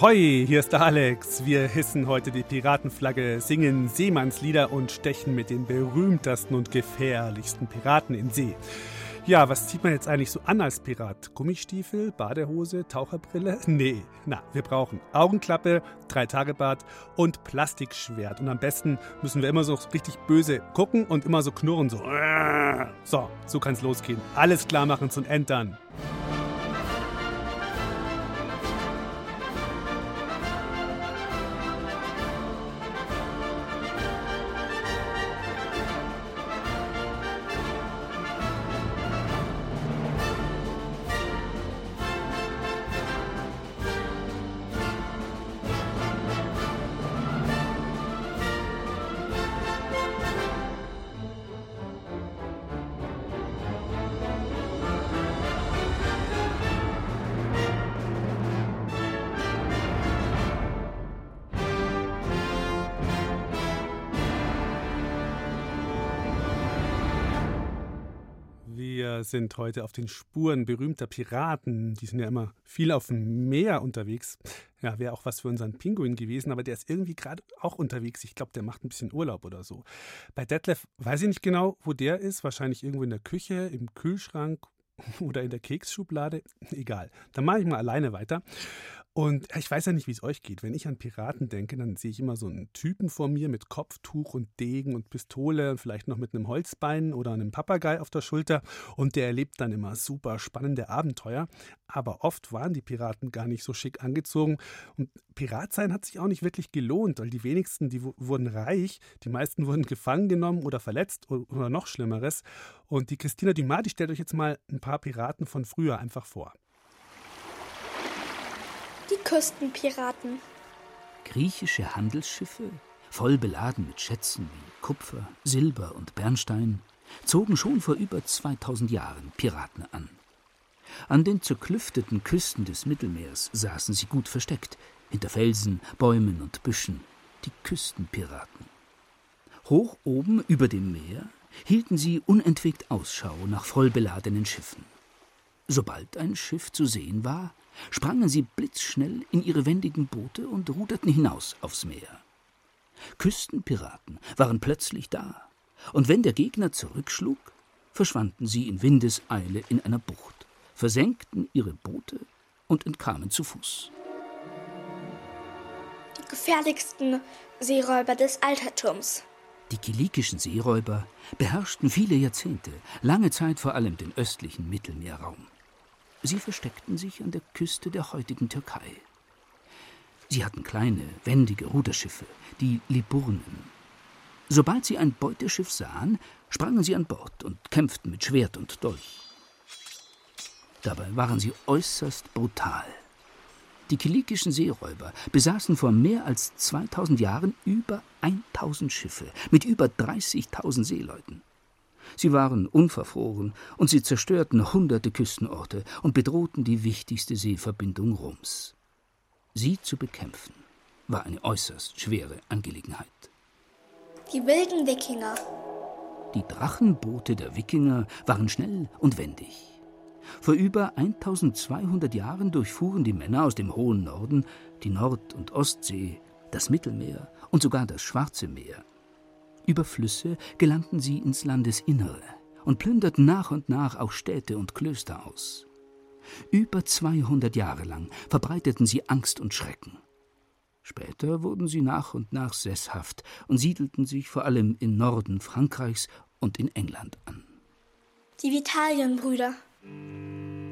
Ahoi, hier ist der Alex. Wir hissen heute die Piratenflagge, singen Seemannslieder und stechen mit den berühmtesten und gefährlichsten Piraten in See. Ja, was zieht man jetzt eigentlich so an als Pirat? Gummistiefel, Badehose, Taucherbrille? Nee, na, wir brauchen Augenklappe, Dreitagebart und Plastikschwert. Und am besten müssen wir immer so richtig böse gucken und immer so knurren, so. So, so kann's losgehen. Alles klar machen zum Entern. Sind heute auf den Spuren berühmter Piraten. Die sind ja immer viel auf dem Meer unterwegs. Ja, wäre auch was für unseren Pinguin gewesen, aber der ist irgendwie gerade auch unterwegs. Ich glaube, der macht ein bisschen Urlaub oder so. Bei Detlef weiß ich nicht genau, wo der ist. Wahrscheinlich irgendwo in der Küche, im Kühlschrank oder in der Keksschublade. Egal. Dann mache ich mal alleine weiter. Und ich weiß ja nicht, wie es euch geht. Wenn ich an Piraten denke, dann sehe ich immer so einen Typen vor mir mit Kopftuch und Degen und Pistole und vielleicht noch mit einem Holzbein oder einem Papagei auf der Schulter. Und der erlebt dann immer super spannende Abenteuer. Aber oft waren die Piraten gar nicht so schick angezogen. Und Pirat sein hat sich auch nicht wirklich gelohnt, weil die wenigsten, die wurden reich, die meisten wurden gefangen genommen oder verletzt oder noch Schlimmeres. Und die Christina Dumas, die stellt euch jetzt mal ein paar Piraten von früher einfach vor. Küstenpiraten. Griechische Handelsschiffe, voll beladen mit Schätzen wie Kupfer, Silber und Bernstein, zogen schon vor über 2000 Jahren Piraten an. An den zerklüfteten Küsten des Mittelmeers saßen sie gut versteckt, hinter Felsen, Bäumen und Büschen, die Küstenpiraten. Hoch oben über dem Meer hielten sie unentwegt Ausschau nach vollbeladenen Schiffen. Sobald ein Schiff zu sehen war, sprangen sie blitzschnell in ihre wendigen Boote und ruderten hinaus aufs Meer. Küstenpiraten waren plötzlich da, und wenn der Gegner zurückschlug, verschwanden sie in Windeseile in einer Bucht, versenkten ihre Boote und entkamen zu Fuß. Die gefährlichsten Seeräuber des Altertums. Die kilikischen Seeräuber beherrschten viele Jahrzehnte, lange Zeit vor allem den östlichen Mittelmeerraum. Sie versteckten sich an der Küste der heutigen Türkei. Sie hatten kleine, wendige Ruderschiffe, die Liburnen. Sobald sie ein Beuteschiff sahen, sprangen sie an Bord und kämpften mit Schwert und Dolch. Dabei waren sie äußerst brutal. Die kilikischen Seeräuber besaßen vor mehr als 2000 Jahren über 1000 Schiffe mit über 30.000 Seeleuten. Sie waren unverfroren und sie zerstörten hunderte Küstenorte und bedrohten die wichtigste Seeverbindung Roms. Sie zu bekämpfen war eine äußerst schwere Angelegenheit. Die wilden Wikinger. Die Drachenboote der Wikinger waren schnell und wendig. Vor über 1200 Jahren durchfuhren die Männer aus dem hohen Norden die Nord- und Ostsee, das Mittelmeer und sogar das Schwarze Meer. Über Flüsse gelangten sie ins Landesinnere und plünderten nach und nach auch Städte und Klöster aus. Über 200 Jahre lang verbreiteten sie Angst und Schrecken. Später wurden sie nach und nach sesshaft und siedelten sich vor allem im Norden Frankreichs und in England an. Die Vitalienbrüder.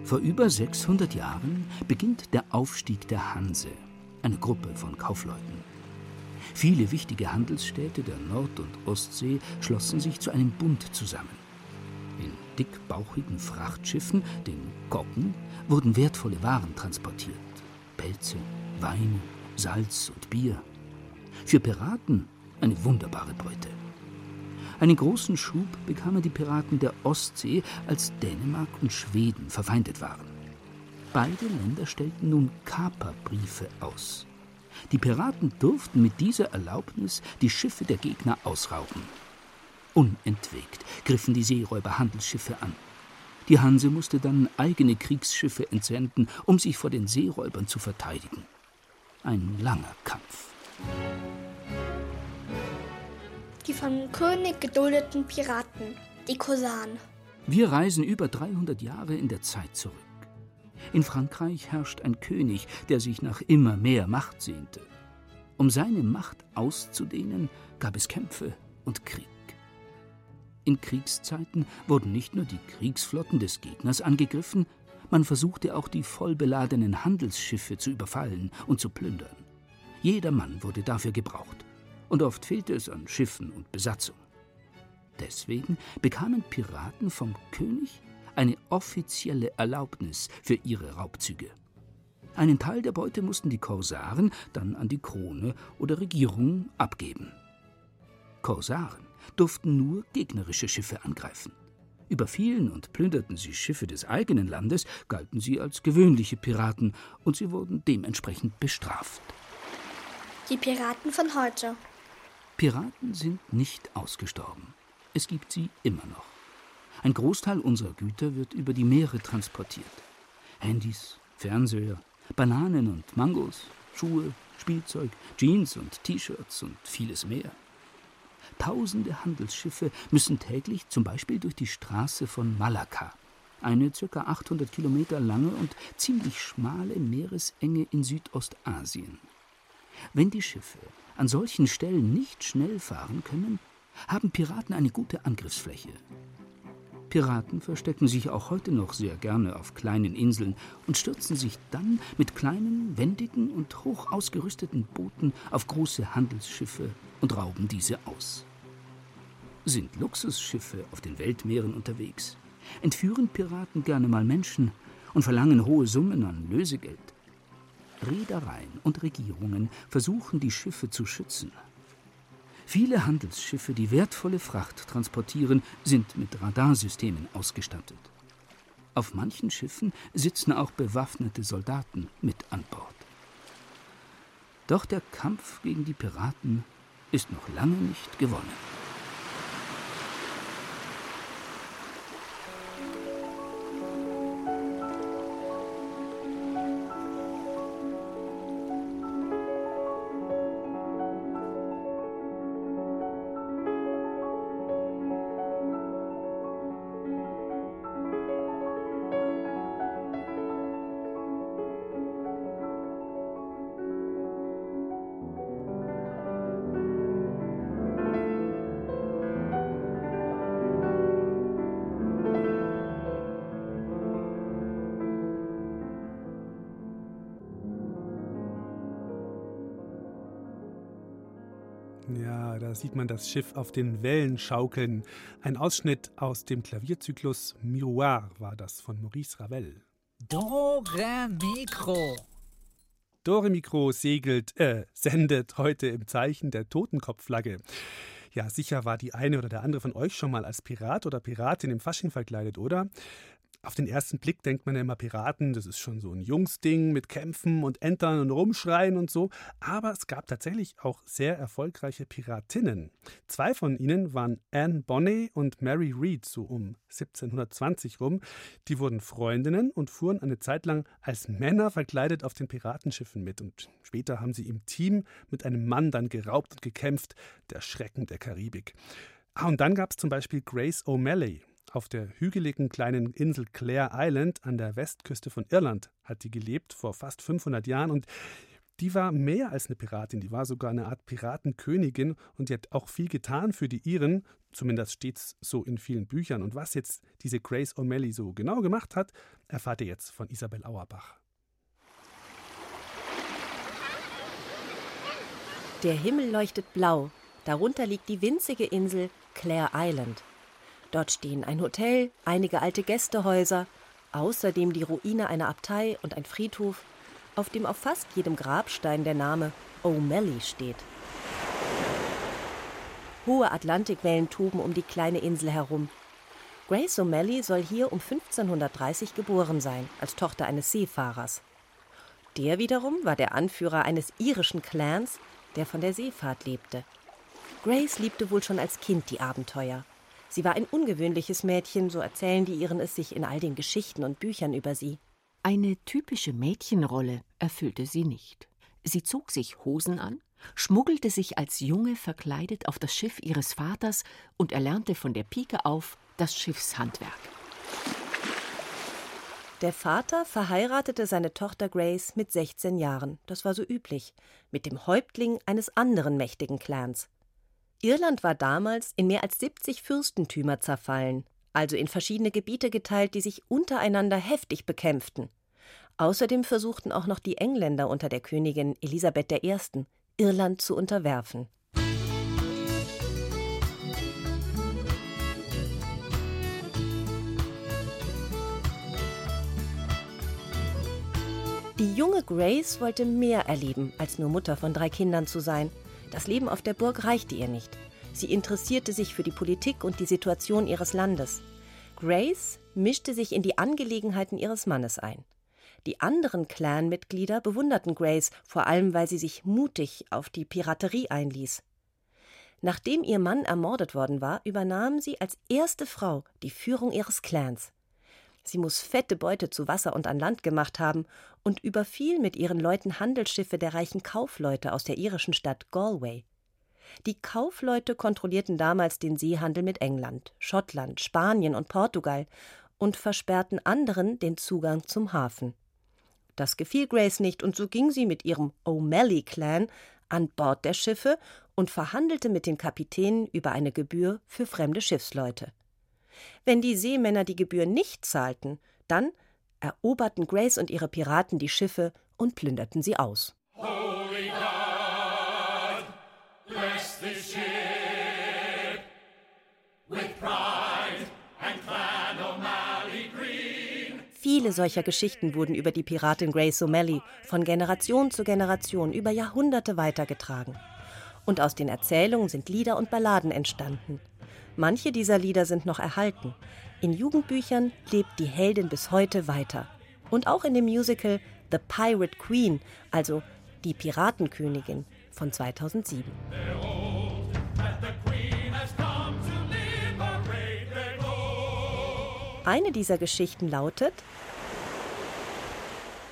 Vor über 600 Jahren beginnt der Aufstieg der Hanse, eine Gruppe von Kaufleuten. Viele wichtige Handelsstädte der Nord- und Ostsee schlossen sich zu einem Bund zusammen. In dickbauchigen Frachtschiffen, den Goggen, wurden wertvolle Waren transportiert. Pelze, Weine, Salz und Bier. Für Piraten eine wunderbare Beute. Einen großen Schub bekamen die Piraten der Ostsee, als Dänemark und Schweden verfeindet waren. Beide Länder stellten nun Kaperbriefe aus. Die Piraten durften mit dieser Erlaubnis die Schiffe der Gegner ausrauben. Unentwegt griffen die Seeräuber Handelsschiffe an. Die Hanse musste dann eigene Kriegsschiffe entsenden, um sich vor den Seeräubern zu verteidigen. Ein langer Kampf. Die vom König geduldeten Piraten, die Kosanen. Wir reisen über 300 Jahre in der Zeit zurück. In Frankreich herrscht ein König, der sich nach immer mehr Macht sehnte. Um seine Macht auszudehnen, gab es Kämpfe und Krieg. In Kriegszeiten wurden nicht nur die Kriegsflotten des Gegners angegriffen, man versuchte auch die vollbeladenen Handelsschiffe zu überfallen und zu plündern. Jeder Mann wurde dafür gebraucht, und oft fehlte es an Schiffen und Besatzung. Deswegen bekamen Piraten vom König eine offizielle Erlaubnis für ihre Raubzüge. Einen Teil der Beute mussten die Korsaren dann an die Krone oder Regierung abgeben. Korsaren durften nur gegnerische Schiffe angreifen. Überfielen und plünderten sie Schiffe des eigenen Landes, galten sie als gewöhnliche Piraten und sie wurden dementsprechend bestraft. Die Piraten von heute. Piraten sind nicht ausgestorben. Es gibt sie immer noch. Ein Großteil unserer Güter wird über die Meere transportiert. Handys, Fernseher, Bananen und Mangos, Schuhe, Spielzeug, Jeans und T-Shirts und vieles mehr. Tausende Handelsschiffe müssen täglich zum Beispiel durch die Straße von Malakka, eine ca. 800 Kilometer lange und ziemlich schmale Meeresenge in Südostasien. Wenn die Schiffe an solchen Stellen nicht schnell fahren können, haben Piraten eine gute Angriffsfläche. Piraten verstecken sich auch heute noch sehr gerne auf kleinen Inseln und stürzen sich dann mit kleinen, wendigen und hoch ausgerüsteten Booten auf große Handelsschiffe und rauben diese aus. Sind Luxusschiffe auf den Weltmeeren unterwegs, entführen Piraten gerne mal Menschen und verlangen hohe Summen an Lösegeld. Reedereien und Regierungen versuchen, die Schiffe zu schützen Viele Handelsschiffe, die wertvolle Fracht transportieren, sind mit Radarsystemen ausgestattet. Auf manchen Schiffen sitzen auch bewaffnete Soldaten mit an Bord. Doch der Kampf gegen die Piraten ist noch lange nicht gewonnen. Ja, da sieht man das Schiff auf den Wellen schaukeln. Ein Ausschnitt aus dem Klavierzyklus Miroir war das von Maurice Ravel. Dore Mikro. Dore Mikro segelt, äh, sendet heute im Zeichen der Totenkopfflagge. Ja, sicher war die eine oder der andere von euch schon mal als Pirat oder Piratin im Fasching verkleidet, oder? Auf den ersten Blick denkt man ja immer Piraten, das ist schon so ein Jungsding mit Kämpfen und Entern und Rumschreien und so. Aber es gab tatsächlich auch sehr erfolgreiche Piratinnen. Zwei von ihnen waren Anne Bonnet und Mary Read, so um 1720 rum. Die wurden Freundinnen und fuhren eine Zeit lang als Männer verkleidet auf den Piratenschiffen mit. Und später haben sie im Team mit einem Mann dann geraubt und gekämpft. Der Schrecken der Karibik. Ah, und dann gab es zum Beispiel Grace O'Malley. Auf der hügeligen kleinen Insel Clare Island an der Westküste von Irland hat die gelebt vor fast 500 Jahren und die war mehr als eine Piratin, die war sogar eine Art Piratenkönigin und die hat auch viel getan für die Iren, zumindest steht so in vielen Büchern. Und was jetzt diese Grace O'Malley so genau gemacht hat, erfahrt ihr jetzt von Isabel Auerbach. Der Himmel leuchtet blau, darunter liegt die winzige Insel Clare Island. Dort stehen ein Hotel, einige alte Gästehäuser, außerdem die Ruine einer Abtei und ein Friedhof, auf dem auf fast jedem Grabstein der Name O'Malley steht. Hohe Atlantikwellen toben um die kleine Insel herum. Grace O'Malley soll hier um 1530 geboren sein, als Tochter eines Seefahrers. Der wiederum war der Anführer eines irischen Clans, der von der Seefahrt lebte. Grace liebte wohl schon als Kind die Abenteuer. Sie war ein ungewöhnliches Mädchen, so erzählen die ihren es sich in all den Geschichten und Büchern über sie. Eine typische Mädchenrolle erfüllte sie nicht. Sie zog sich Hosen an, schmuggelte sich als Junge verkleidet auf das Schiff ihres Vaters und erlernte von der Pike auf das Schiffshandwerk. Der Vater verheiratete seine Tochter Grace mit 16 Jahren, das war so üblich, mit dem Häuptling eines anderen mächtigen Clans. Irland war damals in mehr als 70 Fürstentümer zerfallen, also in verschiedene Gebiete geteilt, die sich untereinander heftig bekämpften. Außerdem versuchten auch noch die Engländer unter der Königin Elisabeth I. Irland zu unterwerfen. Die junge Grace wollte mehr erleben, als nur Mutter von drei Kindern zu sein. Das Leben auf der Burg reichte ihr nicht. Sie interessierte sich für die Politik und die Situation ihres Landes. Grace mischte sich in die Angelegenheiten ihres Mannes ein. Die anderen Clanmitglieder bewunderten Grace, vor allem weil sie sich mutig auf die Piraterie einließ. Nachdem ihr Mann ermordet worden war, übernahm sie als erste Frau die Führung ihres Clans. Sie muss fette Beute zu Wasser und an Land gemacht haben und überfiel mit ihren Leuten Handelsschiffe der reichen Kaufleute aus der irischen Stadt Galway. Die Kaufleute kontrollierten damals den Seehandel mit England, Schottland, Spanien und Portugal und versperrten anderen den Zugang zum Hafen. Das gefiel Grace nicht, und so ging sie mit ihrem O'Malley-Clan an Bord der Schiffe und verhandelte mit den Kapitänen über eine Gebühr für fremde Schiffsleute. Wenn die Seemänner die Gebühr nicht zahlten, dann eroberten Grace und ihre Piraten die Schiffe und plünderten sie aus. Holy God, bless this ship with pride and clan O'Malley Green. Viele solcher Geschichten wurden über die Piratin Grace O'Malley von Generation zu Generation über Jahrhunderte weitergetragen. Und aus den Erzählungen sind Lieder und Balladen entstanden. Manche dieser Lieder sind noch erhalten. In Jugendbüchern lebt die Heldin bis heute weiter. Und auch in dem Musical The Pirate Queen, also die Piratenkönigin von 2007. Eine dieser Geschichten lautet,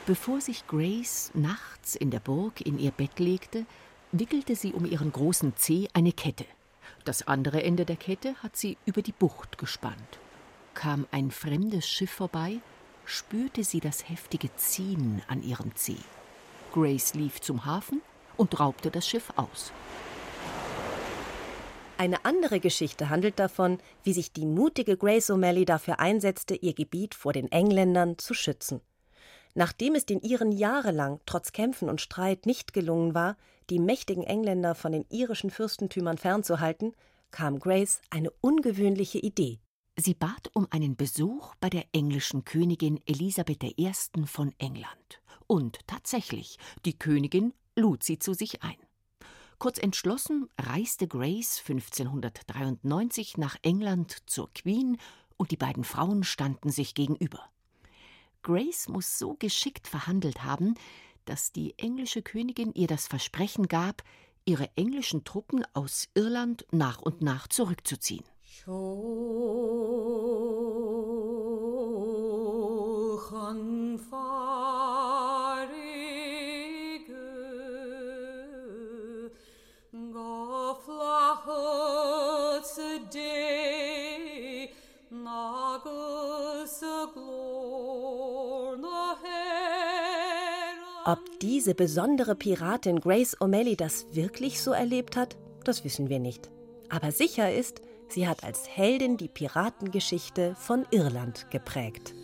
Bevor sich Grace nachts in der Burg in ihr Bett legte, wickelte sie um ihren großen Zeh eine Kette. Das andere Ende der Kette hat sie über die Bucht gespannt. Kam ein fremdes Schiff vorbei, spürte sie das heftige Ziehen an ihrem Zeh. Grace lief zum Hafen und raubte das Schiff aus. Eine andere Geschichte handelt davon, wie sich die mutige Grace O'Malley dafür einsetzte, ihr Gebiet vor den Engländern zu schützen. Nachdem es den Iren jahrelang, trotz Kämpfen und Streit, nicht gelungen war, die mächtigen Engländer von den irischen Fürstentümern fernzuhalten, kam Grace eine ungewöhnliche Idee. Sie bat um einen Besuch bei der englischen Königin Elisabeth I. von England. Und tatsächlich, die Königin lud sie zu sich ein. Kurz entschlossen reiste Grace 1593 nach England zur Queen und die beiden Frauen standen sich gegenüber. Grace muss so geschickt verhandelt haben, dass die englische Königin ihr das Versprechen gab, ihre englischen Truppen aus Irland nach und nach zurückzuziehen. Ob diese besondere Piratin Grace O'Malley das wirklich so erlebt hat, das wissen wir nicht. Aber sicher ist, sie hat als Heldin die Piratengeschichte von Irland geprägt.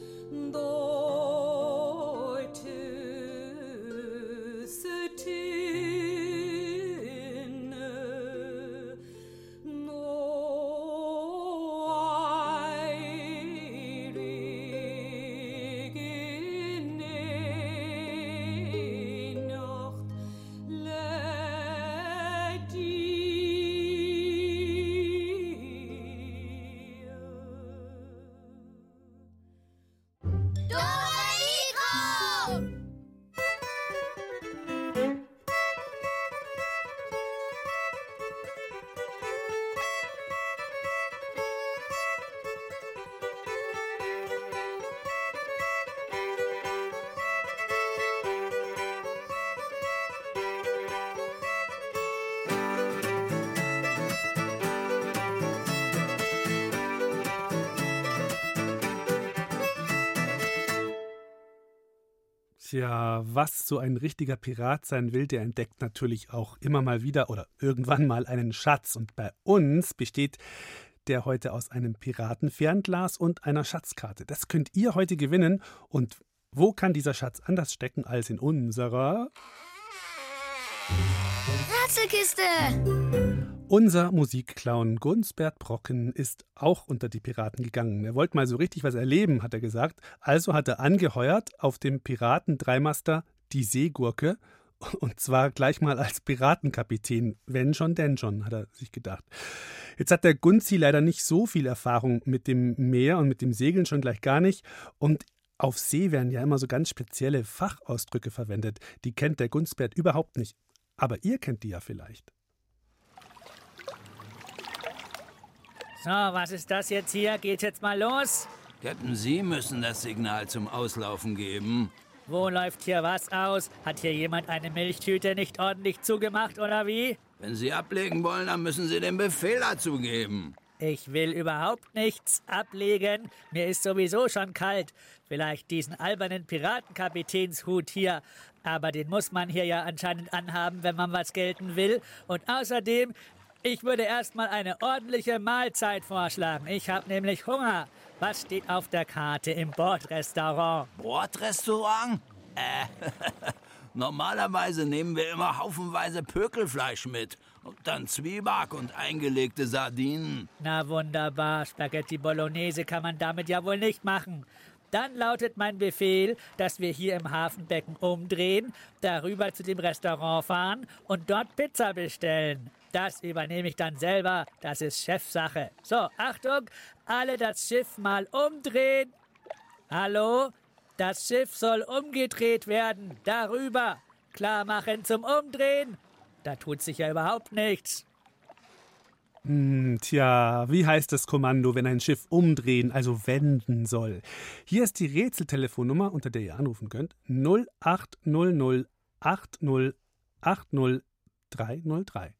Tja, was so ein richtiger Pirat sein will, der entdeckt natürlich auch immer mal wieder oder irgendwann mal einen Schatz. Und bei uns besteht der heute aus einem Piratenfernglas und einer Schatzkarte. Das könnt ihr heute gewinnen. Und wo kann dieser Schatz anders stecken als in unserer Rätselkiste! Unser Musikclown Gunsbert Brocken ist auch unter die Piraten gegangen. Er wollte mal so richtig was erleben, hat er gesagt. Also hat er angeheuert auf dem Piraten-Dreimaster die Seegurke. Und zwar gleich mal als Piratenkapitän. Wenn schon, denn schon, hat er sich gedacht. Jetzt hat der Gunzi leider nicht so viel Erfahrung mit dem Meer und mit dem Segeln schon gleich gar nicht. Und auf See werden ja immer so ganz spezielle Fachausdrücke verwendet. Die kennt der Gunsbert überhaupt nicht. Aber ihr kennt die ja vielleicht. So, was ist das jetzt hier? Geht jetzt mal los? Captain, Sie müssen das Signal zum Auslaufen geben. Wo läuft hier was aus? Hat hier jemand eine Milchtüte nicht ordentlich zugemacht oder wie? Wenn Sie ablegen wollen, dann müssen Sie den Befehl dazu geben. Ich will überhaupt nichts ablegen. Mir ist sowieso schon kalt. Vielleicht diesen albernen Piratenkapitänshut hier. Aber den muss man hier ja anscheinend anhaben, wenn man was gelten will. Und außerdem, ich würde erstmal eine ordentliche Mahlzeit vorschlagen. Ich habe nämlich Hunger. Was steht auf der Karte im Bordrestaurant? Bordrestaurant? Äh, normalerweise nehmen wir immer haufenweise Pökelfleisch mit. Und dann Zwieback und eingelegte Sardinen. Na wunderbar, Spaghetti Bolognese kann man damit ja wohl nicht machen. Dann lautet mein Befehl, dass wir hier im Hafenbecken umdrehen, darüber zu dem Restaurant fahren und dort Pizza bestellen. Das übernehme ich dann selber, das ist Chefsache. So, Achtung, alle das Schiff mal umdrehen. Hallo? Das Schiff soll umgedreht werden, darüber. Klar machen zum Umdrehen. Da tut sich ja überhaupt nichts. Hm, tja, wie heißt das Kommando, wenn ein Schiff umdrehen, also wenden soll? Hier ist die Rätseltelefonnummer, unter der ihr anrufen könnt. 0800 80 80 303.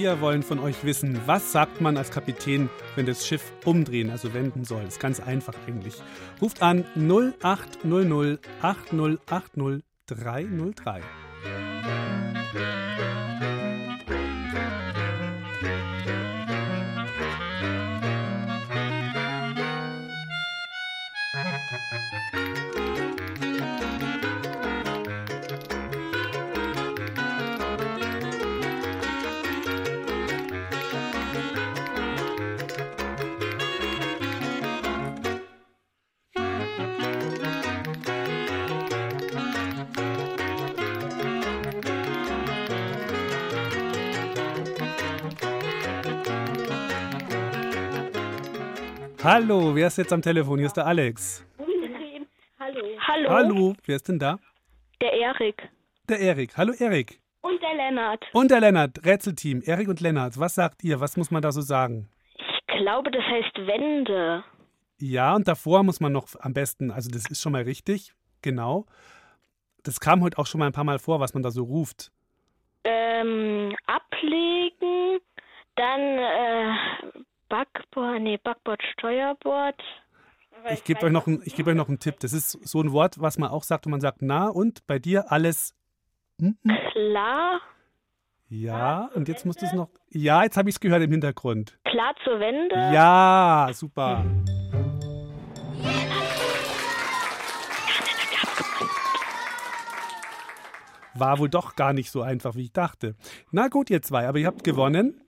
Wir wollen von euch wissen, was sagt man als Kapitän, wenn das Schiff umdrehen, also wenden soll? Das ist ganz einfach eigentlich. Ruft an 0800 80 303. Hallo, wer ist jetzt am Telefon? Hier ist der Alex. Hallo. Hallo. Hallo, wer ist denn da? Der Erik. Der Erik. Hallo Erik. Und der Lennart. Und der Lennart, Rätselteam. Erik und Lennart, was sagt ihr? Was muss man da so sagen? Ich glaube, das heißt Wende. Ja, und davor muss man noch am besten, also das ist schon mal richtig, genau. Das kam heute auch schon mal ein paar Mal vor, was man da so ruft. Ähm, ablegen, dann äh, Backbord, nee, Backbord, Steuerbord. Ich gebe euch, noch ein- ich geb euch noch einen Tipp. Das ist so ein Wort, was man auch sagt, und man sagt, na, und bei dir alles. hm, hm. Klar, Ja, und jetzt muss das noch. Ja, jetzt habe ich es gehört im Hintergrund. klar zur Wende. Ja, super. War wohl doch gar nicht so einfach, wie ich dachte. Na gut, ihr zwei, aber ihr habt gewonnen.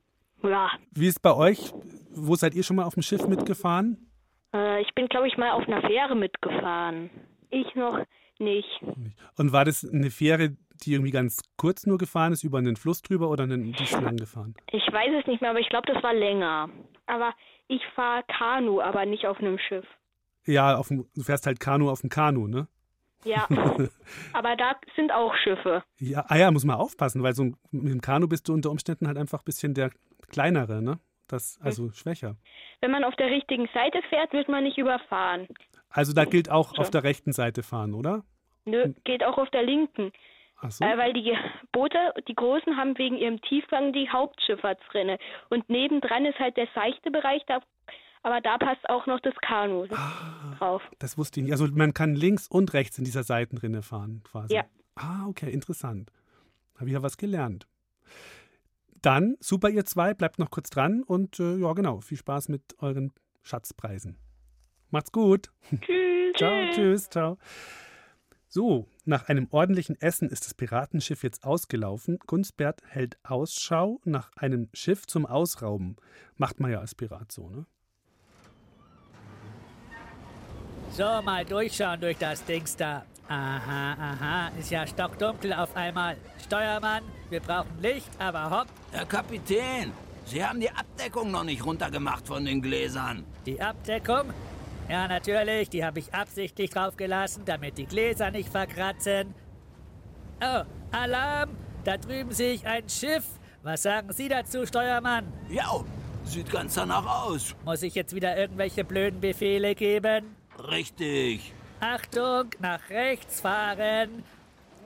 Ja. Wie ist bei euch? Wo seid ihr schon mal auf dem Schiff mitgefahren? Äh, ich bin, glaube ich, mal auf einer Fähre mitgefahren. Ich noch nicht. Und war das eine Fähre, die irgendwie ganz kurz nur gefahren ist, über einen Fluss drüber oder einen, die ist lang gefahren? Ich weiß es nicht mehr, aber ich glaube, das war länger. Aber ich fahre Kanu, aber nicht auf einem Schiff. Ja, auf dem, du fährst halt Kanu auf dem Kanu, ne? Ja. aber da sind auch Schiffe. Ja, ah ja, muss man aufpassen, weil so mit dem Kanu bist du unter Umständen halt einfach ein bisschen der kleinere, ne? Das, also schwächer. Wenn man auf der richtigen Seite fährt, wird man nicht überfahren. Also da gilt auch auf So. der rechten Seite fahren, oder? Nö, geht auch auf der linken. Ach so. Äh, weil die Boote, die großen, haben wegen ihrem Tiefgang die Hauptschifffahrtsrinne. Und nebendran ist halt der seichte Bereich, da aber da passt auch noch das Kanu Ah. drauf. Das wusste ich nicht. Also man kann links und rechts in dieser Seitenrinne fahren, quasi. Ja. Ah, okay, interessant. Habe ich ja was gelernt. Dann, super, ihr zwei, bleibt noch kurz dran und äh, ja, genau, viel Spaß mit euren Schatzpreisen. Macht's gut. Tschüss. Ciao, tschüss, ciao. So, nach einem ordentlichen Essen ist das Piratenschiff jetzt ausgelaufen. Gunsbert hält Ausschau nach einem Schiff zum Ausrauben. Macht man ja als Pirat so, ne? So, mal durchschauen durch das Dings da. Aha, aha, ist ja stockdunkel auf einmal. Steuermann, wir brauchen Licht, aber hopp, Herr Kapitän, Sie haben die Abdeckung noch nicht runtergemacht von den Gläsern. die Abdeckung. Ja, natürlich, die habe ich absichtlich draufgelassen, damit die Gläser nicht verkratzen. Oh, Alarm! Da drüben sehe ich ein Schiff. Was sagen Sie dazu, Steuermann? Ja, sieht ganz danach aus. Muss ich jetzt wieder irgendwelche blöden Befehle geben? Richtig. Achtung, nach rechts fahren.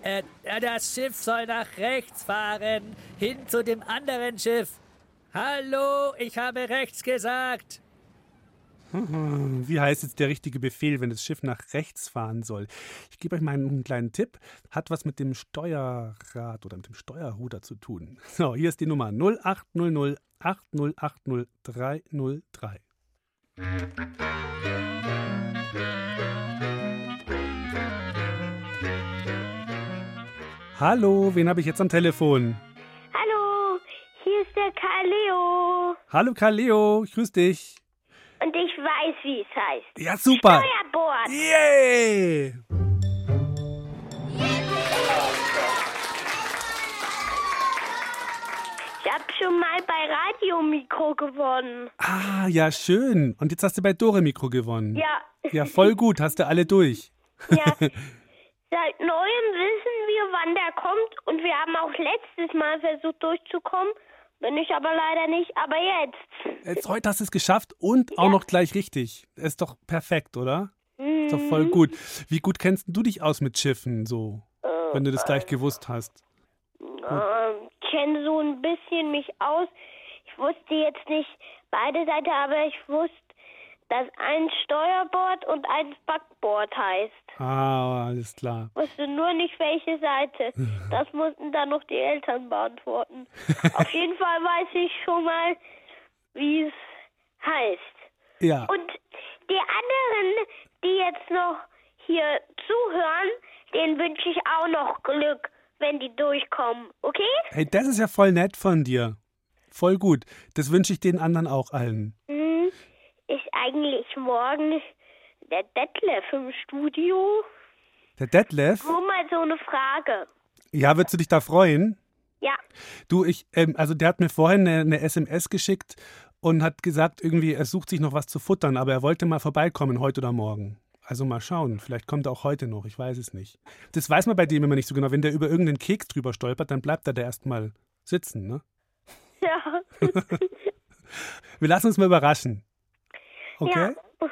Äh, das Schiff soll nach rechts fahren. Hin zu dem anderen Schiff. Hallo, ich habe rechts gesagt. Wie heißt jetzt der richtige Befehl, wenn das Schiff nach rechts fahren soll? Ich gebe euch mal einen kleinen Tipp. Hat was mit dem Steuerrad oder mit dem Steuerruder zu tun. So, hier ist die Nummer 0800 8080 Hallo, wen habe ich jetzt am Telefon? Hallo, hier ist der Kaleo. Hallo Kaleo, ich grüß dich. Und ich weiß, wie es heißt. Ja, super. Steuerbord. Yay! Ich hab schon mal bei Radiomikro gewonnen. Ah, ja, schön. Und jetzt hast du bei Dore Mikro gewonnen. Ja. Ja, voll gut, hast du alle durch. Ja. Seit neuem wissen wir, wann der kommt. Und wir haben auch letztes Mal versucht durchzukommen. Bin ich aber leider nicht. Aber jetzt. Jetzt heute hast du es geschafft und auch noch gleich richtig. Ist doch perfekt, oder? Ist doch voll Mhm. gut. Wie gut kennst du dich aus mit Schiffen so, wenn du das gleich gewusst hast? Ähm, kenne so ein bisschen mich aus. Ich wusste jetzt nicht beide Seiten, aber ich wusste, dass ein Steuerbord und ein Backbord heißt. Ah, alles klar. Wusste nur nicht, welche Seite. Das mussten dann noch die Eltern beantworten. Auf jeden Fall weiß ich schon mal, wie es heißt. Ja. Und die anderen, die jetzt noch hier zuhören, denen wünsche ich auch noch Glück, wenn die durchkommen. Okay? Hey, das ist ja voll nett von dir. Voll gut. Das wünsche ich den anderen auch allen. Hm, ist eigentlich morgen der Detlef im Studio? Der Detlef? Nur mal so eine Frage. Ja, würdest du dich da freuen? Ja. Du, ich, ähm, also der hat mir vorhin eine, eine SMS geschickt und hat gesagt, irgendwie, er sucht sich noch was zu futtern, aber er wollte mal vorbeikommen, heute oder morgen. Also mal schauen, vielleicht kommt er auch heute noch, ich weiß es nicht. Das weiß man bei dem immer nicht so genau. Wenn der über irgendeinen Keks drüber stolpert, dann bleibt er da erstmal sitzen, ne? Ja. Wir lassen uns mal überraschen. Okay? Ja.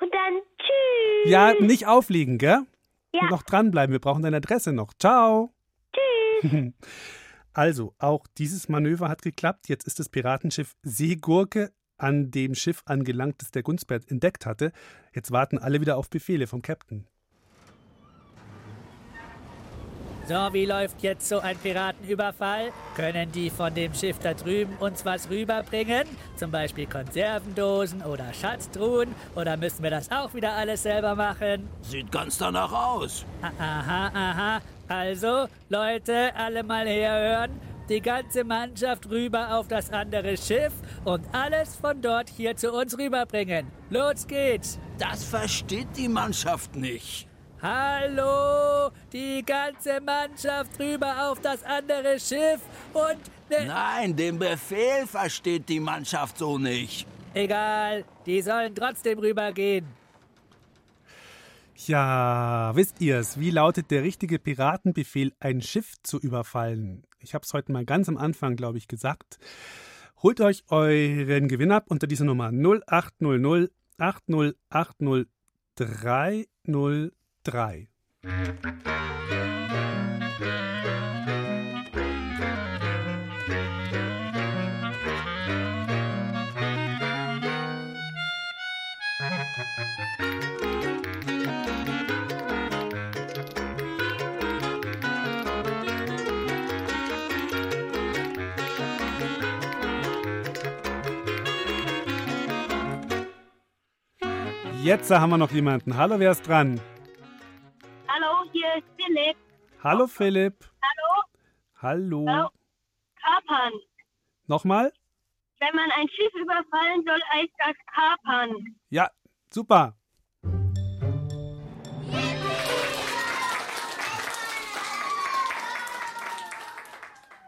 Und dann tschüss. Ja, nicht aufliegen, gell? Ja. Noch dranbleiben, wir brauchen deine Adresse noch. Ciao. Tschüss. Also, auch dieses Manöver hat geklappt. Jetzt ist das Piratenschiff Seegurke an dem Schiff angelangt, das der Gunsbert entdeckt hatte. Jetzt warten alle wieder auf Befehle vom Captain. So, wie läuft jetzt so ein Piratenüberfall? Können die von dem Schiff da drüben uns was rüberbringen? Zum Beispiel Konservendosen oder Schatztruhen? Oder müssen wir das auch wieder alles selber machen? Sieht ganz danach aus. Aha, aha. Also, Leute, alle mal herhören. Die ganze Mannschaft rüber auf das andere Schiff und alles von dort hier zu uns rüberbringen. Los geht's! Das versteht die Mannschaft nicht. Hallo, die ganze Mannschaft rüber auf das andere Schiff und ne Nein, den Befehl versteht die Mannschaft so nicht. egal, die sollen trotzdem rübergehen. Ja, wisst ihr's? Wie lautet der richtige Piratenbefehl, ein Schiff zu überfallen? Ich habe es heute mal ganz am Anfang, glaube ich, gesagt. Holt euch euren Gewinn ab unter dieser Nummer 0800 8080 3. Jetzt haben wir noch jemanden. Hallo, wer ist dran? Philipp. Hallo, Philipp. Hallo. Hallo. Hallo. Kapern. Nochmal? Wenn man ein Schiff überfallen soll, heißt das Kapern. Ja, super.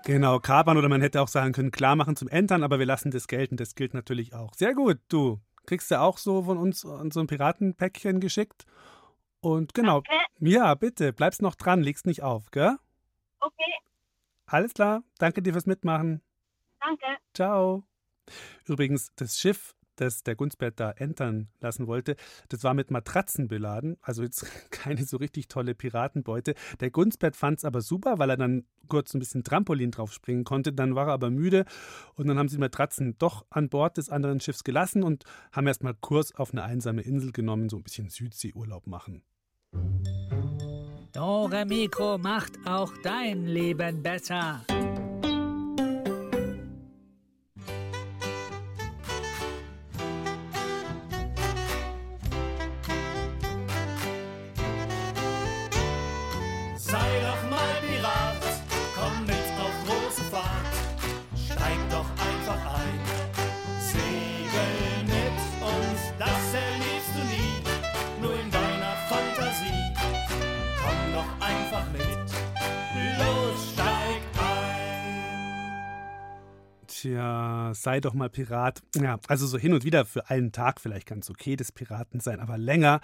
Genau, kapern oder man hätte auch sagen können, klar machen zum Entern, aber wir lassen das gelten. Das gilt natürlich auch. Sehr gut, du. Kriegst du auch so von uns so ein Piratenpäckchen geschickt? Und genau. Okay. Ja, bitte, bleibst noch dran, legst nicht auf, gell? Okay, Alles klar, danke dir fürs Mitmachen. danke. Ciao. Übrigens, das Schiff, das der Gunzbert da entern lassen wollte, das war mit Matratzen beladen. Also jetzt keine so richtig tolle Piratenbeute. Der Gunzbert fand es aber super, weil er dann kurz ein bisschen Trampolin drauf springen konnte. Dann war er aber müde und dann haben sie die Matratzen doch an Bord des anderen Schiffs gelassen und haben erstmal Kurs auf eine einsame Insel genommen, so ein bisschen Südseeurlaub machen. Dore Mikro macht auch dein Leben besser. Tja, sei doch mal Pirat. Ja, also so hin und wieder für einen Tag vielleicht ganz okay, das Piraten sein, aber länger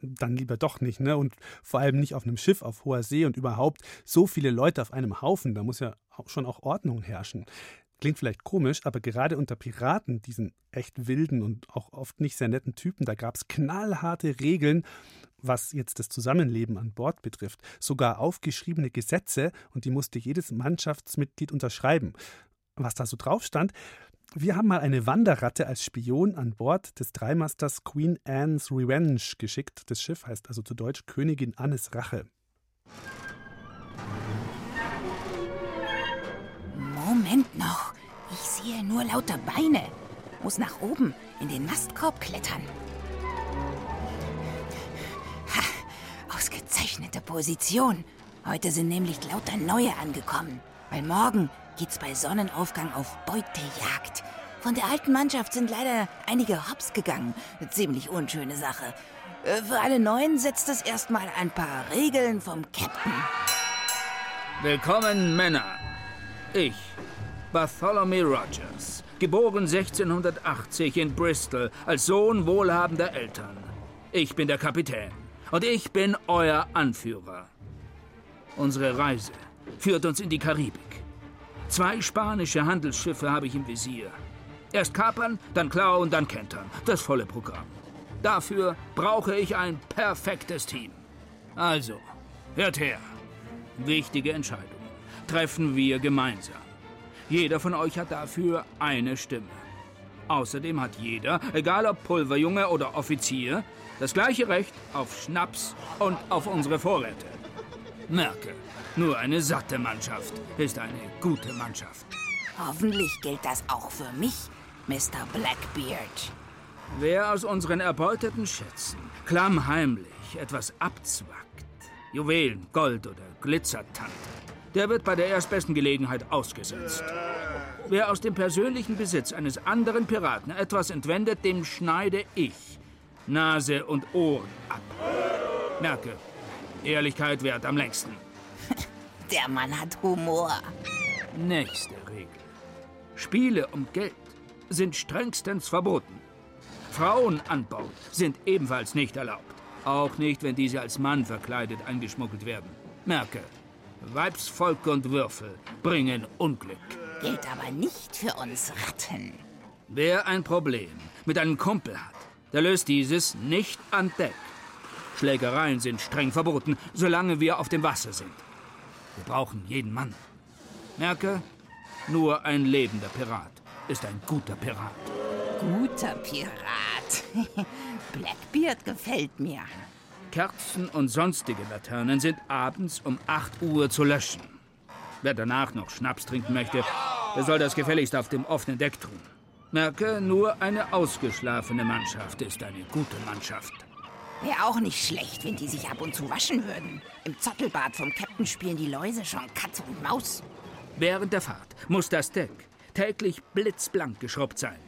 dann lieber doch nicht, ne? Und vor allem nicht auf einem Schiff auf hoher See und überhaupt so viele Leute auf einem Haufen, da muss ja schon auch Ordnung herrschen. Klingt vielleicht komisch, aber gerade unter Piraten, diesen echt wilden und auch oft nicht sehr netten Typen, da gab es knallharte Regeln, was jetzt das Zusammenleben an Bord betrifft. Sogar aufgeschriebene Gesetze und die musste jedes Mannschaftsmitglied unterschreiben. Was da so drauf stand, wir haben mal eine Wanderratte als Spion an Bord des Dreimasters Queen Anne's Revenge geschickt. Das Schiff heißt also zu Deutsch Königin Annes Rache. Moment noch. Ich sehe nur lauter Beine. Muss nach oben in den Mastkorb klettern. Ha, ausgezeichnete Position. Heute sind nämlich lauter neue angekommen. Weil morgen geht's bei Sonnenaufgang auf Beutejagd. Von der alten Mannschaft sind leider einige hops gegangen. Eine ziemlich unschöne Sache. Äh, Für alle Neuen setzt es erstmal ein paar Regeln vom Captain. Willkommen, Männer. Ich, Bartholomew Rogers, geboren 1680 in Bristol als Sohn wohlhabender Eltern. Ich bin der Kapitän und ich bin euer Anführer. Unsere Reise führt uns in die Karibik. Zwei spanische Handelsschiffe habe ich im Visier. Erst kapern, dann klauen, dann kentern. Das volle Programm. Dafür brauche ich ein perfektes Team. Also, hört her. Wichtige Entscheidungen treffen wir gemeinsam. Jeder von euch hat dafür eine Stimme. Außerdem hat jeder, egal ob Pulverjunge oder Offizier, das gleiche Recht auf Schnaps und auf unsere Vorräte. Merke, nur eine satte Mannschaft ist eine gute Mannschaft. Hoffentlich gilt das auch für mich, Mr. Blackbeard. Wer aus unseren erbeuteten Schätzen klammheimlich etwas abzwackt, Juwelen, Gold oder Glitzertante, der wird bei der erstbesten Gelegenheit ausgesetzt. Wer aus dem persönlichen Besitz eines anderen Piraten etwas entwendet, dem schneide ich Nase und Ohren ab. Merke, Ehrlichkeit währt am längsten. Der Mann hat Humor. Nächste Regel. Spiele um Geld sind strengstens verboten. Frauen an Bord sind ebenfalls nicht erlaubt. Auch nicht, wenn diese als Mann verkleidet eingeschmuggelt werden. Merke, Weibsvolk und Würfel bringen Unglück. Gilt aber nicht für uns Ratten. Wer ein Problem mit einem Kumpel hat, der löst dieses nicht an Deck. Schlägereien sind streng verboten, solange wir auf dem Wasser sind. Wir brauchen jeden Mann. Merke, nur ein lebender Pirat ist ein guter Pirat. Guter Pirat. Blackbeard gefällt mir. Kerzen und sonstige Laternen sind abends um 8 Uhr zu löschen. Wer danach noch Schnaps trinken möchte, der soll das gefälligst auf dem offenen Deck tun. Merke, nur eine ausgeschlafene Mannschaft ist eine gute Mannschaft. Wäre auch nicht schlecht, wenn die sich ab und zu waschen würden. Im Zottelbad vom Captain spielen die Läuse schon Katze und Maus. Während der Fahrt muss das Deck täglich blitzblank geschrubbt sein.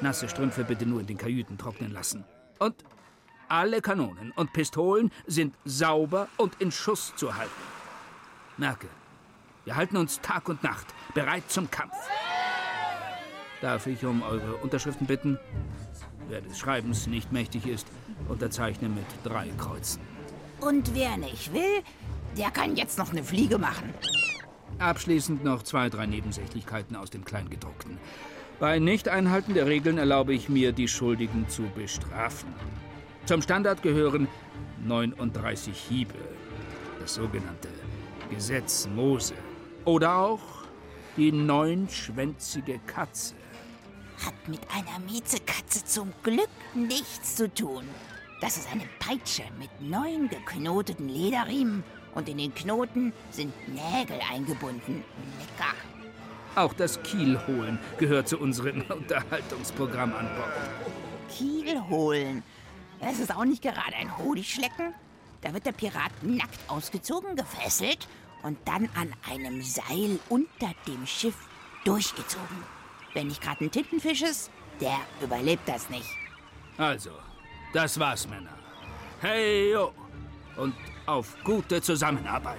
Nasse Strümpfe bitte nur in den Kajüten trocknen lassen. Und alle Kanonen und Pistolen sind sauber und in Schuss zu halten. Merke, wir halten uns Tag und Nacht bereit zum Kampf. Darf ich um eure Unterschriften bitten? Wer des Schreibens nicht mächtig ist, unterzeichne mit drei Kreuzen. Und wer nicht will, der kann jetzt noch eine Fliege machen. Abschließend noch zwei, drei Nebensächlichkeiten aus dem Kleingedruckten. Bei Nicht-Einhalten der Regeln erlaube ich mir, die Schuldigen zu bestrafen. Zum Standard gehören 39 Hiebe, das sogenannte Gesetz Mose. Oder auch die neunschwänzige Katze. Hat mit einer Miezekatze zum Glück nichts zu tun. Das ist eine Peitsche mit neun geknoteten Lederriemen und in den Knoten sind Nägel eingebunden. Lecker. Auch das Kielholen gehört zu unserem Unterhaltungsprogramm an Bord. Kielholen? Das ist auch nicht gerade ein Honigschlecken. Da wird der Pirat nackt ausgezogen, gefesselt und dann an einem Seil unter dem Schiff durchgezogen. Wenn nicht gerade ein Tintenfisch ist, der überlebt das nicht. Also, das war's, Männer. Hey, yo! Und auf gute Zusammenarbeit.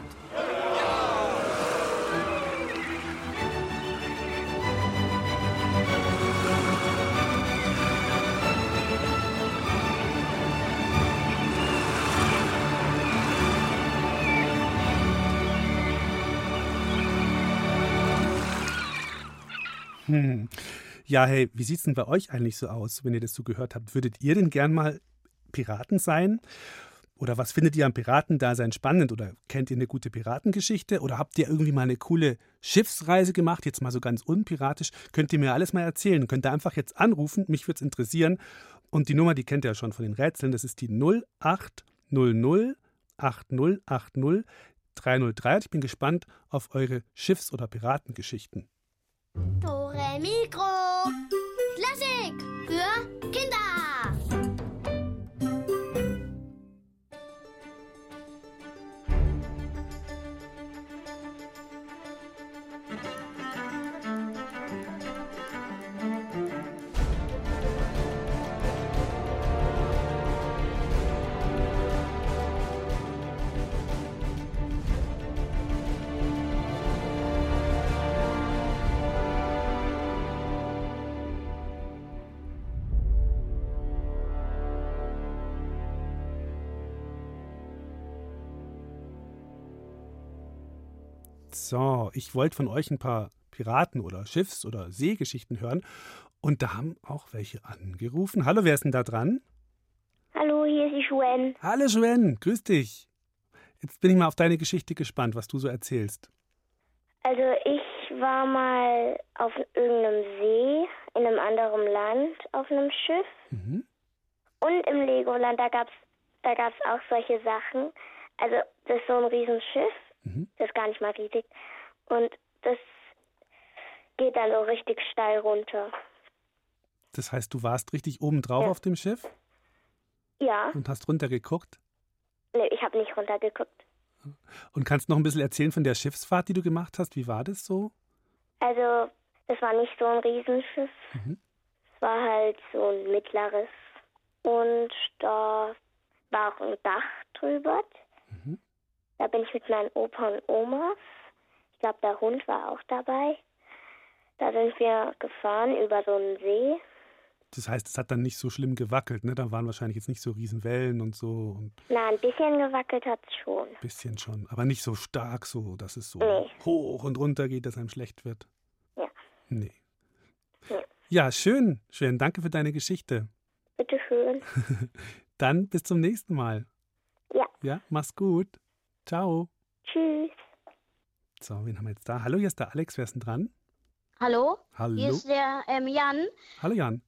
Hm. Ja, hey, wie sieht's denn bei euch eigentlich so aus, wenn ihr das so gehört habt? Würdet ihr denn gern mal Piraten sein? Oder was findet ihr am Piratendasein spannend? Oder kennt ihr eine gute Piratengeschichte? Oder habt ihr irgendwie mal eine coole Schiffsreise gemacht? Jetzt mal so ganz unpiratisch. Könnt ihr mir alles mal erzählen? Könnt ihr einfach jetzt anrufen? Mich würde es interessieren. Und die Nummer, die kennt ihr ja schon von den Rätseln. Das ist die 0800 8080 303. Ich bin gespannt auf eure Schiffs- oder Piratengeschichten. Tore Mikro. Ich wollte von euch ein paar Piraten- oder Schiffs- oder Seegeschichten hören. Und da haben auch welche angerufen. Hallo, wer ist denn da dran? Hallo, hier ist die Joanne. Hallo, Joanne, grüß dich. Jetzt bin ich mal auf deine Geschichte gespannt, was du so erzählst. Also ich war mal auf irgendeinem See in einem anderen Land auf einem Schiff. Mhm. Und im Legoland, da gab's da gab's auch solche Sachen. Also das ist so ein Riesenschiff. Mhm. Das ist gar nicht mal riesig. Und das geht dann so richtig steil runter. Das heißt, du warst richtig oben drauf Ja. auf dem Schiff Ja. und hast runtergeguckt. Nee, ich habe nicht runtergeguckt. Und kannst noch ein bisschen erzählen von der Schiffsfahrt, die du gemacht hast? Wie war das so? Also, das war nicht so ein Riesenschiff. Mhm. Es war halt so ein mittleres. Und da war auch ein Dach drüber. Mhm. Da bin ich mit meinen Opa und Omas. Ich glaube, der Hund war auch dabei. Da sind wir gefahren über so einen See. Das heißt, es hat dann nicht so schlimm gewackelt, ne? Da waren wahrscheinlich jetzt nicht so Riesenwellen und so und Na, ein bisschen gewackelt hat es schon. ein bisschen schon. Aber nicht so stark so, dass es so Nee. hoch und runter geht, dass einem schlecht wird. Ja. Nee. Ja. Ja, schön, schön. Danke für deine Geschichte. Bitte schön. Dann bis zum nächsten Mal. Ja. Ja, mach's gut. Ciao. Tschüss. So, wen haben wir jetzt da? Hallo, hier ist der Alex. Wer ist denn dran? Hallo? Hallo. Hier ist der ähm, Jan. Hallo, Jan.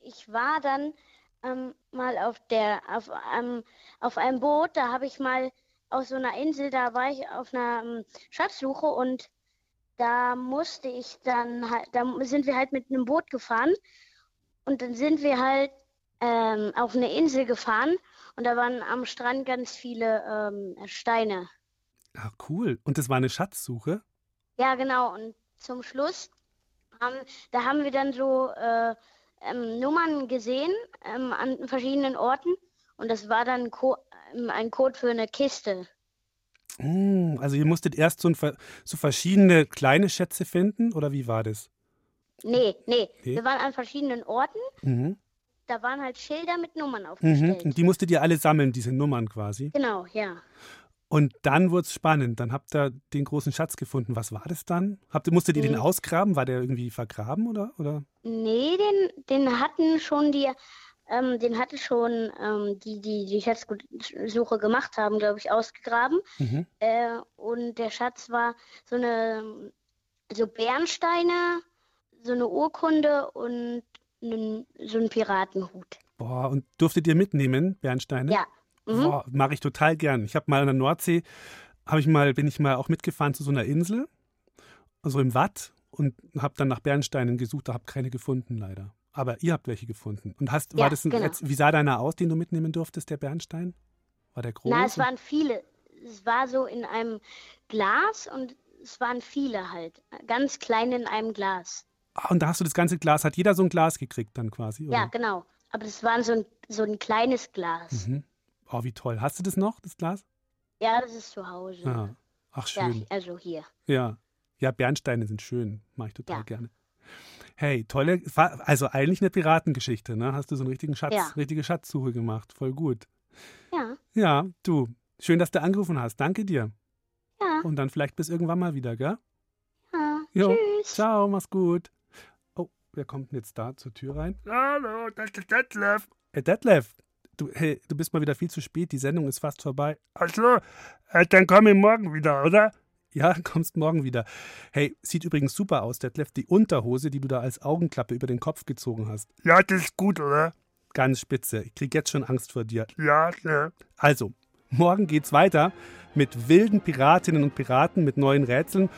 Ich war dann ähm, mal auf der auf einem auf einem Boot. Da habe ich mal auf so einer Insel. Da war ich auf einer ähm, Schatzsuche und da musste ich dann halt. Da sind wir halt mit einem Boot gefahren Und dann sind wir halt ähm, auf eine Insel gefahren und da waren am Strand ganz viele ähm, Steine. Ah, cool. Und das war eine Schatzsuche? Ja, genau. Und zum Schluss haben, da haben wir dann so äh, ähm, Nummern gesehen ähm, an verschiedenen Orten und das war dann Co ähm, ein Code für eine Kiste. Mm, also ihr musstet erst so, ein, so, verschiedene kleine Schätze finden oder wie war das? Nee, nee, nee. wir waren an verschiedenen Orten. Mhm. Da waren halt Schilder mit Nummern aufgestellt. Mhm. Und die musstet ihr alle sammeln, diese Nummern quasi? Genau, ja. Und dann wurde es spannend. Dann habt ihr den großen Schatz gefunden. Was war das dann? Habt, musstet ihr nee. den ausgraben? War der irgendwie vergraben oder? oder? Nee, den, den hatten schon die, ähm, den hatte schon ähm, die, die die Schatzsuche gemacht haben, glaube ich, ausgegraben. Mhm. Äh, und der Schatz war so eine so Bernsteine, so eine Urkunde und einen, so ein Piratenhut. Boah, und durftet ihr mitnehmen, Bernsteine? Ja. Mhm. Mache ich total gern. Ich habe mal an der Nordsee, habe ich mal, bin ich mal auch mitgefahren zu so einer Insel, also im Watt, und habe dann nach Bernsteinen gesucht, da habe keine gefunden leider. Aber ihr habt welche gefunden. Und hast, ja, war das ein, genau. wie sah deiner aus, den du mitnehmen durftest, der Bernstein? War der groß? Na, es waren viele. Es war so in einem Glas und es waren viele halt. Ganz klein in einem Glas. Ah, und da hast du das ganze Glas, hat jeder so ein Glas gekriegt dann quasi? Oder? Ja, genau. Aber das war so ein, so ein kleines Glas. Mhm. Oh, wie toll. Hast du das noch, das Glas? Ja, das ist zu Hause. Ah. Ach, schön. Ja, also hier. Ja. Ja, Bernsteine sind schön. Mache ich total ja. gerne. Hey, tolle, also eigentlich eine Piratengeschichte, ne? Hast du so einen richtigen Schatz, ja. richtige Schatzsuche gemacht. Voll gut. Ja. Ja, du. Schön, dass du angerufen hast. Danke dir. Ja. Und dann vielleicht bis irgendwann mal wieder, gell? Ja. Jo. Tschüss. Ciao, mach's gut. Oh, wer kommt denn jetzt da zur Tür rein? Hallo, das ist Detlef. Hey, Detlef, du, hey, du bist mal wieder viel zu spät. Die Sendung ist fast vorbei. Ach so, äh, dann komme ich morgen wieder, oder? Ja, kommst morgen wieder. Hey, sieht übrigens super aus, Detlef, die Unterhose, die du da als Augenklappe über den Kopf gezogen hast. Ja, das ist gut, oder? Ganz spitze. Ich krieg jetzt schon Angst vor dir. Ja, ja. Also, morgen geht's weiter mit wilden Piratinnen und Piraten, mit neuen Rätseln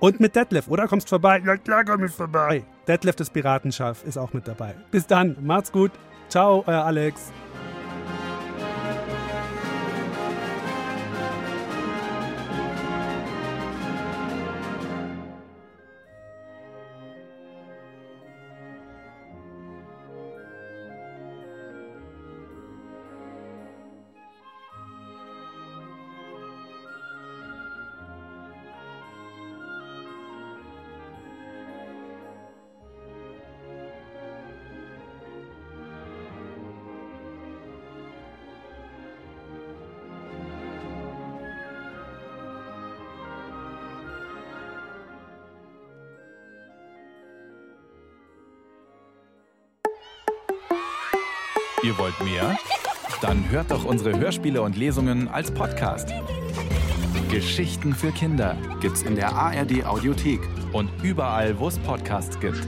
und mit Detlef, oder? Kommst vorbei? Ja, klar komm ich vorbei. Hey, Detlef, das Piratenschaf, ist auch mit dabei. Bis dann, macht's gut. Ciao, euer Alex. Unsere Hörspiele und Lesungen als Podcast. Geschichten für Kinder gibt's in der ARD Audiothek und überall, wo es Podcasts gibt.